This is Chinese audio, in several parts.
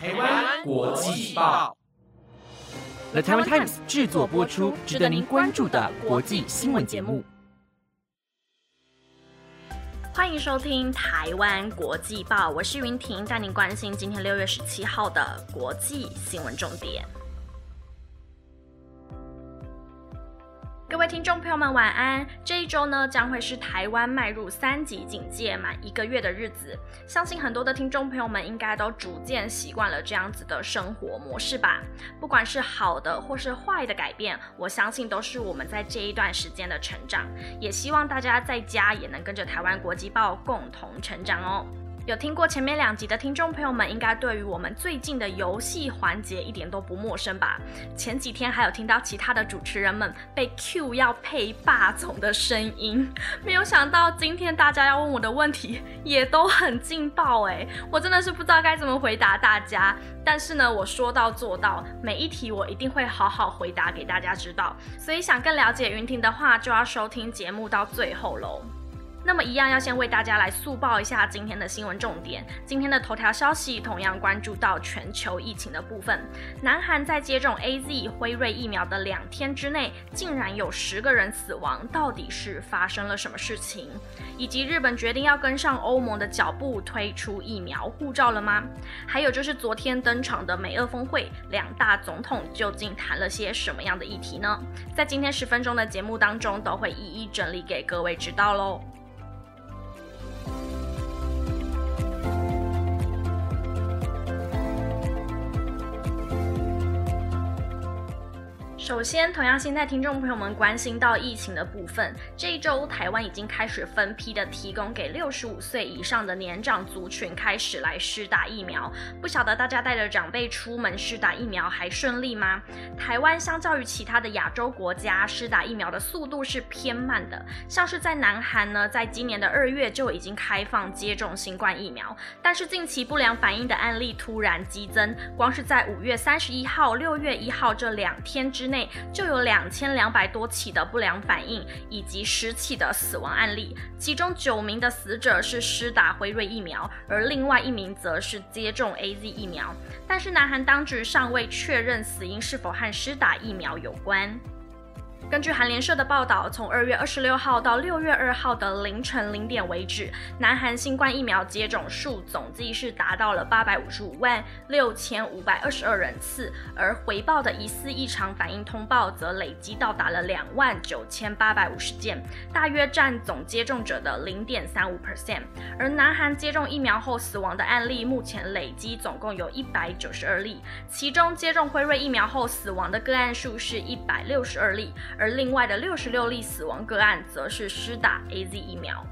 台湾国际报，The Taiwan Times 制作播出，值得您关注的国际新闻节目。欢迎收听台湾国际报，我是云婷，带您关心今天六月十七号的国际新闻重点。各位听众朋友们，晚安！这一周呢，将会是台湾迈入三级警戒满一个月的日子。相信很多的听众朋友们应该都逐渐习惯了这样子的生活模式吧。不管是好的或是坏的改变，我相信都是我们在这一段时间的成长。也希望大家在家也能跟着台湾国际报共同成长哦。有听过前面两集的听众朋友们，应该对于我们最近的游戏环节一点都不陌生吧？前几天还有听到其他的主持人们被 Q 要配霸总的声音，没有想到今天大家要问我的问题也都很劲爆哎，我真的是不知道该怎么回答大家。但是呢，我说到做到，每一题我一定会好好回答给大家知道。所以想更了解云婷的话，就要收听节目到最后喽。那么一样要先为大家来速报一下今天的新闻重点。今天的头条消息同样关注到全球疫情的部分。南韩在接种 A Z 辉瑞疫苗的两天之内，竟然有十个人死亡，到底是发生了什么事情？以及日本决定要跟上欧盟的脚步，推出疫苗护照了吗？还有就是昨天登场的美俄峰会，两大总统究竟谈了些什么样的议题呢？在今天十分钟的节目当中，都会一一整理给各位知道喽。首先，同样现在听众朋友们关心到疫情的部分，这一周台湾已经开始分批的提供给六十五岁以上的年长族群开始来施打疫苗。不晓得大家带着长辈出门施打疫苗还顺利吗？台湾相较于其他的亚洲国家，施打疫苗的速度是偏慢的。像是在南韩呢，在今年的二月就已经开放接种新冠疫苗，但是近期不良反应的案例突然激增，光是在五月三十一号、六月一号这两天之内。就有两千两百多起的不良反应，以及十起的死亡案例，其中九名的死者是施打辉瑞疫苗，而另外一名则是接种 A Z 疫苗。但是南韩当局尚未确认死因是否和施打疫苗有关。根据韩联社的报道，从二月二十六号到六月二号的凌晨零点为止，南韩新冠疫苗接种数总计是达到了八百五十五万六千五百二十二人次，而回报的疑似异常反应通报则累计到达了两万九千八百五十件，大约占总接种者的零点三五 percent。而南韩接种疫苗后死亡的案例，目前累积总共有一百九十二例，其中接种辉瑞疫苗后死亡的个案数是一百六十二例。而另外的六十六例死亡个案，则是施打 A Z 疫苗。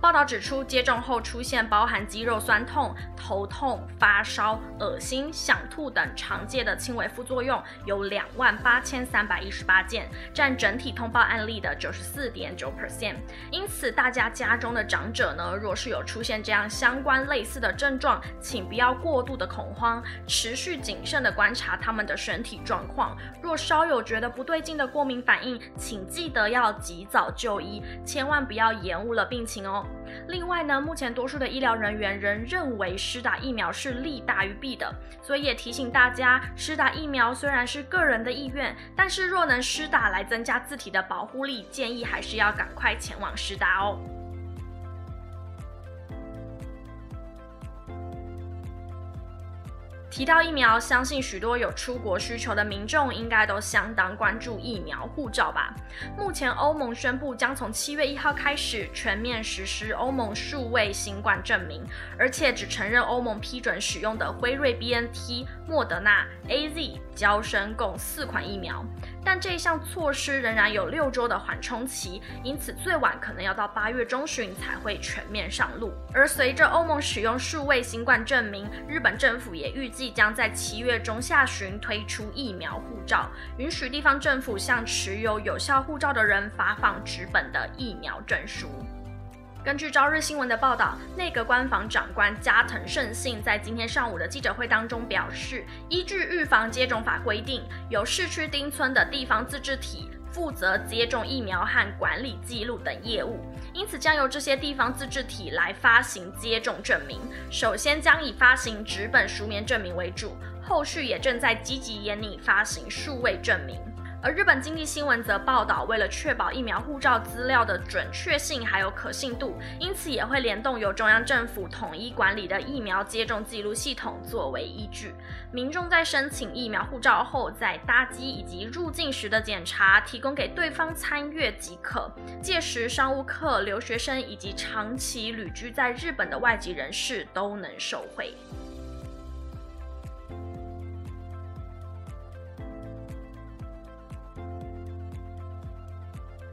报道指出，接种后出现包含肌肉酸痛、头痛、发烧、恶心、想吐等常见的轻微副作用有两万八千三百一十八件，占整体通报案例的九十四点九 percent。因此，大家家中的长者呢，若是有出现这样相关类似的症状，请不要过度的恐慌，持续谨慎的观察他们的身体状况。若稍有觉得不对劲的过敏反应，请记得要及早就医，千万不要延误了病情哦。另外呢，目前多数的医疗人员仍认为施打疫苗是利大于弊的，所以也提醒大家，施打疫苗虽然是个人的意愿，但是若能施打来增加自体的保护力，建议还是要赶快前往施打哦。提到疫苗，相信许多有出国需求的民众应该都相当关注疫苗护照吧。目前欧盟宣布将从七月一号开始全面实施欧盟数位新冠证明，而且只承认欧盟批准使用的辉瑞、B N T、莫德纳、A Z、交生共四款疫苗。但这一项措施仍然有六周的缓冲期，因此最晚可能要到八月中旬才会全面上路。而随着欧盟使用数位新冠证明，日本政府也预计将在七月中下旬推出疫苗护照，允许地方政府向持有有效护照的人发放纸本的疫苗证书。根据朝日新闻的报道，内阁官房长官加藤胜信在今天上午的记者会当中表示，依据预防接种法规定，由市区町村的地方自治体。负责接种疫苗和管理记录等业务。因此，将由这些地方自治体来发行接种证明。首先将以发行纸本书面证明为主，后续也正在积极研拟发行数位证明。而日本经济新闻则报道，为了确保疫苗护照资料的准确性还有可信度，因此也会联动由中央政府统一管理的疫苗接种记录系统作为依据。民众在申请疫苗护照后，在搭机以及入境时的检查提供给对方参阅即可。届时，商务客、留学生以及长期旅居在日本的外籍人士都能受惠。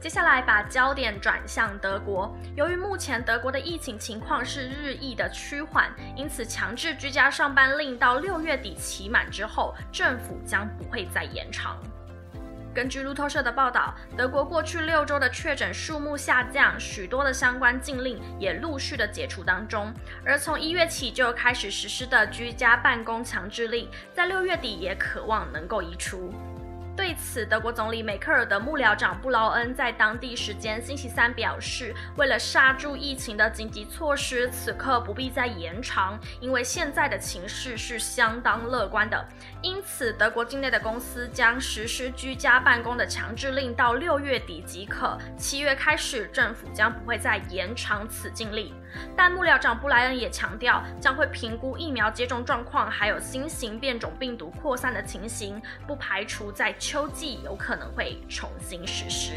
接下来把焦点转向德国。由于目前德国的疫情情况是日益的趋缓，因此强制居家上班令到六月底期满之后，政府将不会再延长。根据路透社的报道，德国过去六周的确诊数目下降，许多的相关禁令也陆续的解除当中。而从一月起就开始实施的居家办公强制令，在六月底也渴望能够移除。对此，德国总理梅克尔的幕僚长布劳恩在当地时间星期三表示，为了刹住疫情的紧急措施，此刻不必再延长，因为现在的情势是相当乐观的。因此，德国境内的公司将实施居家办公的强制令到六月底即可，七月开始，政府将不会再延长此禁令。但幕僚长布莱恩也强调，将会评估疫苗接种状况，还有新型变种病毒扩散的情形，不排除在秋季有可能会重新实施。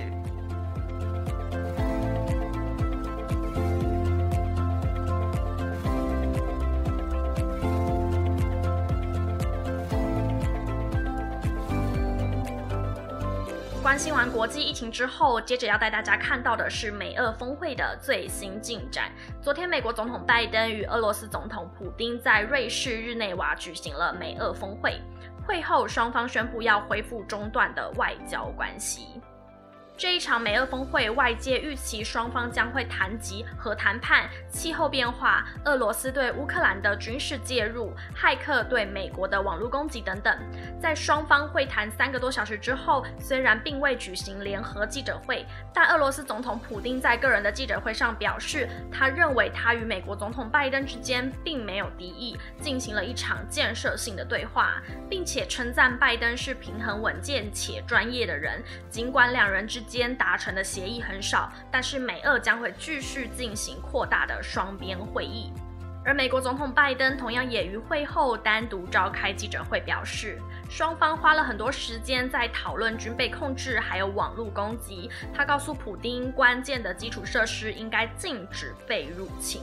关心完国际疫情之后，接着要带大家看到的是美俄峰会的最新进展。昨天，美国总统拜登与俄罗斯总统普京在瑞士日内瓦举行了美俄峰会，会后双方宣布要恢复中断的外交关系。这一场美俄峰会，外界预期双方将会谈及核谈判、气候变化、俄罗斯对乌克兰的军事介入、骇客对美国的网络攻击等等。在双方会谈三个多小时之后，虽然并未举行联合记者会，但俄罗斯总统普京在个人的记者会上表示，他认为他与美国总统拜登之间并没有敌意，进行了一场建设性的对话，并且称赞拜登是平衡稳健且专业的人。尽管两人之间达成的协议很少，但是美俄将会继续进行扩大的双边会议。而美国总统拜登同样也于会后单独召开记者会，表示双方花了很多时间在讨论军备控制还有网络攻击。他告诉普京，关键的基础设施应该禁止被入侵。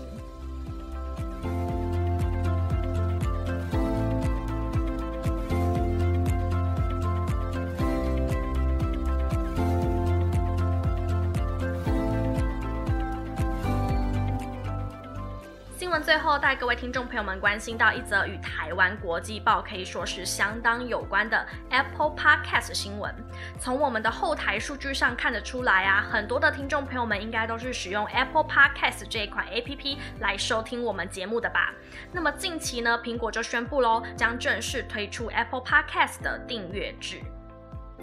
最后带各位听众朋友们关心到一则与台湾国际报可以说是相当有关的 Apple Podcast 新闻。从我们的后台数据上看得出来啊，很多的听众朋友们应该都是使用 Apple Podcast 这一款 APP 来收听我们节目的吧。那么近期呢，苹果就宣布喽，将正式推出 Apple Podcast 的订阅制。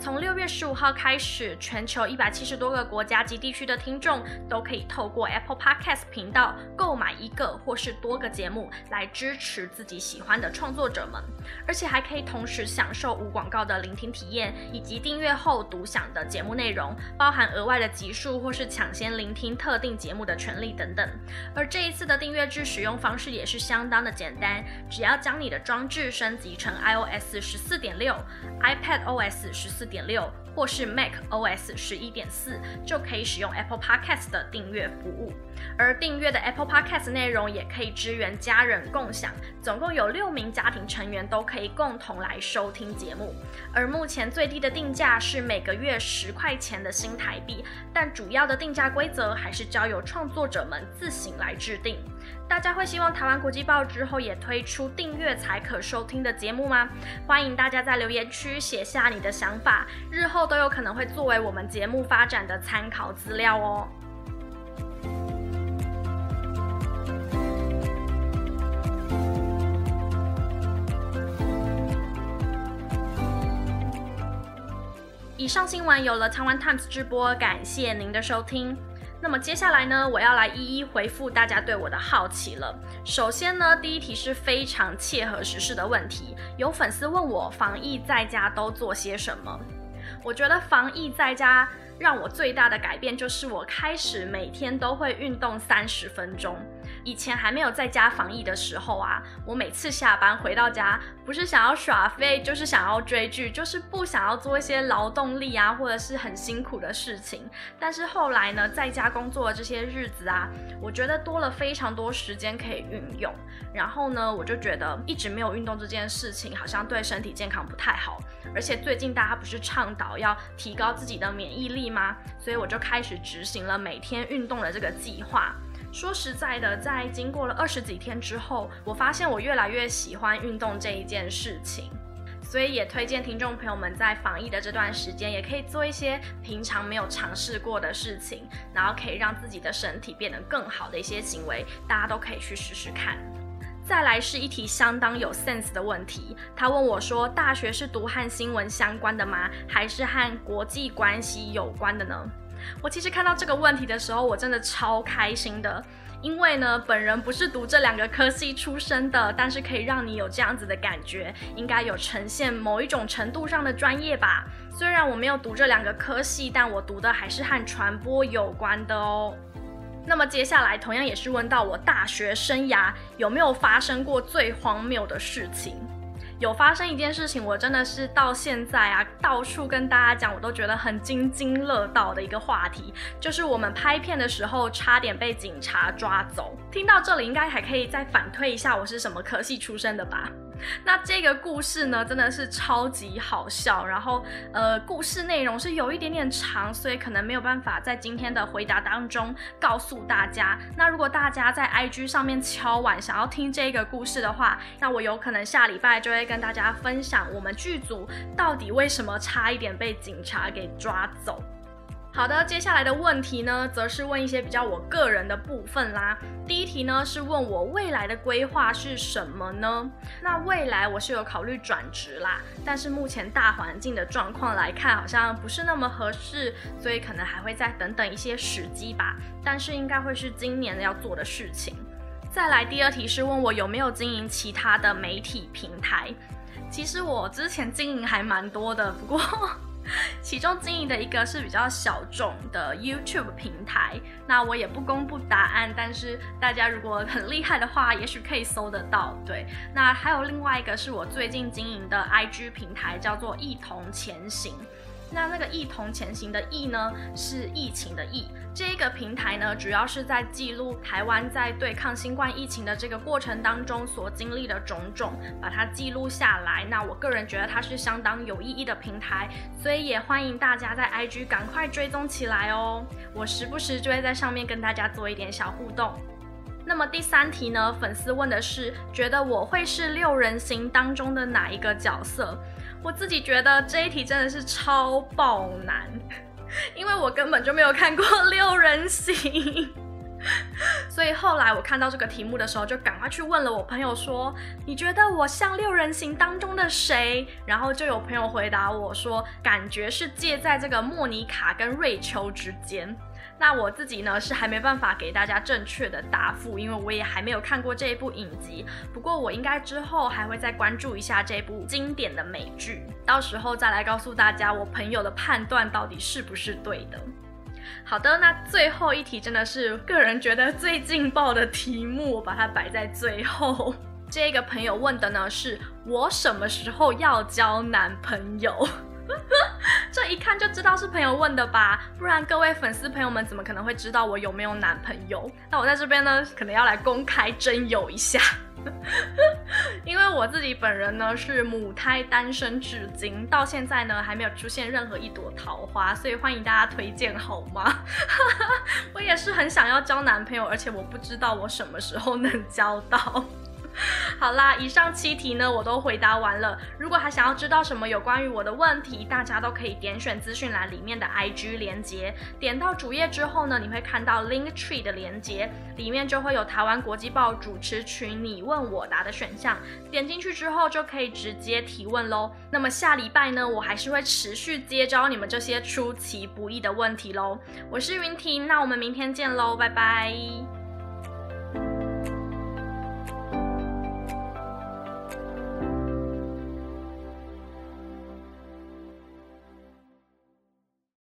从六月十五号开始，全球一百七十多个国家及地区的听众都可以透过 Apple Podcast 频道购买一个或是多个节目，来支持自己喜欢的创作者们，而且还可以同时享受无广告的聆听体验，以及订阅后独享的节目内容，包含额外的集数或是抢先聆听特定节目的权利等等。而这一次的订阅制使用方式也是相当的简单，只要将你的装置升级成 iOS 十四点六、iPad OS 十四。点六，或是 Mac OS 十一点四，就可以使用 Apple Podcast 的订阅服务。而订阅的 Apple Podcast 内容也可以支援家人共享，总共有六名家庭成员都可以共同来收听节目。而目前最低的定价是每个月十块钱的新台币，但主要的定价规则还是交由创作者们自行来制定。大家会希望台湾国际报之后也推出订阅才可收听的节目吗？欢迎大家在留言区写下你的想法，日后都有可能会作为我们节目发展的参考资料哦。以上新闻由了台湾 Times 直播，感谢您的收听。那么接下来呢，我要来一一回复大家对我的好奇了。首先呢，第一题是非常切合时事的问题，有粉丝问我防疫在家都做些什么。我觉得防疫在家让我最大的改变就是我开始每天都会运动三十分钟。以前还没有在家防疫的时候啊，我每次下班回到家，不是想要耍废，就是想要追剧，就是不想要做一些劳动力啊，或者是很辛苦的事情。但是后来呢，在家工作的这些日子啊，我觉得多了非常多时间可以运用。然后呢，我就觉得一直没有运动这件事情，好像对身体健康不太好。而且最近大家不是倡导要提高自己的免疫力吗？所以我就开始执行了每天运动的这个计划。说实在的，在经过了二十几天之后，我发现我越来越喜欢运动这一件事情，所以也推荐听众朋友们在防疫的这段时间，也可以做一些平常没有尝试过的事情，然后可以让自己的身体变得更好的一些行为，大家都可以去试试看。再来是一题相当有 sense 的问题，他问我说：大学是读和新闻相关的吗？还是和国际关系有关的呢？我其实看到这个问题的时候，我真的超开心的，因为呢，本人不是读这两个科系出身的，但是可以让你有这样子的感觉，应该有呈现某一种程度上的专业吧。虽然我没有读这两个科系，但我读的还是和传播有关的哦。那么接下来同样也是问到我大学生涯有没有发生过最荒谬的事情。有发生一件事情，我真的是到现在啊，到处跟大家讲，我都觉得很津津乐道的一个话题，就是我们拍片的时候差点被警察抓走。听到这里，应该还可以再反推一下我是什么科系出身的吧？那这个故事呢，真的是超级好笑。然后，呃，故事内容是有一点点长，所以可能没有办法在今天的回答当中告诉大家。那如果大家在 IG 上面敲碗想要听这个故事的话，那我有可能下礼拜就会跟大家分享我们剧组到底为什么差一点被警察给抓走。好的，接下来的问题呢，则是问一些比较我个人的部分啦。第一题呢，是问我未来的规划是什么呢？那未来我是有考虑转职啦，但是目前大环境的状况来看，好像不是那么合适，所以可能还会再等等一些时机吧。但是应该会是今年要做的事情。再来第二题是问我有没有经营其他的媒体平台。其实我之前经营还蛮多的，不过。其中经营的一个是比较小众的 YouTube 平台，那我也不公布答案，但是大家如果很厉害的话，也许可以搜得到。对，那还有另外一个是我最近经营的 IG 平台，叫做一同前行。那那个一同前行的一呢，是疫情的疫。这个平台呢，主要是在记录台湾在对抗新冠疫情的这个过程当中所经历的种种，把它记录下来。那我个人觉得它是相当有意义的平台，所以也欢迎大家在 IG 赶快追踪起来哦。我时不时就会在上面跟大家做一点小互动。那么第三题呢，粉丝问的是，觉得我会是六人行当中的哪一个角色？我自己觉得这一题真的是超爆难，因为我根本就没有看过六人行，所以后来我看到这个题目的时候，就赶快去问了我朋友说：“你觉得我像六人行当中的谁？”然后就有朋友回答我说：“感觉是介在这个莫妮卡跟瑞秋之间。”那我自己呢是还没办法给大家正确的答复，因为我也还没有看过这一部影集。不过我应该之后还会再关注一下这部经典的美剧，到时候再来告诉大家我朋友的判断到底是不是对的。好的，那最后一题真的是个人觉得最劲爆的题目，我把它摆在最后。这个朋友问的呢是我什么时候要交男朋友？这一看就知道是朋友问的吧，不然各位粉丝朋友们怎么可能会知道我有没有男朋友？那我在这边呢，可能要来公开征友一下，因为我自己本人呢是母胎单身至今，到现在呢还没有出现任何一朵桃花，所以欢迎大家推荐好吗？我也是很想要交男朋友，而且我不知道我什么时候能交到。好啦，以上七题呢，我都回答完了。如果还想要知道什么有关于我的问题，大家都可以点选资讯栏里面的 IG 连接，点到主页之后呢，你会看到 Link Tree 的连接，里面就会有台湾国际报主持群你问我答的选项，点进去之后就可以直接提问喽。那么下礼拜呢，我还是会持续接招你们这些出其不意的问题喽。我是云婷，那我们明天见喽，拜拜。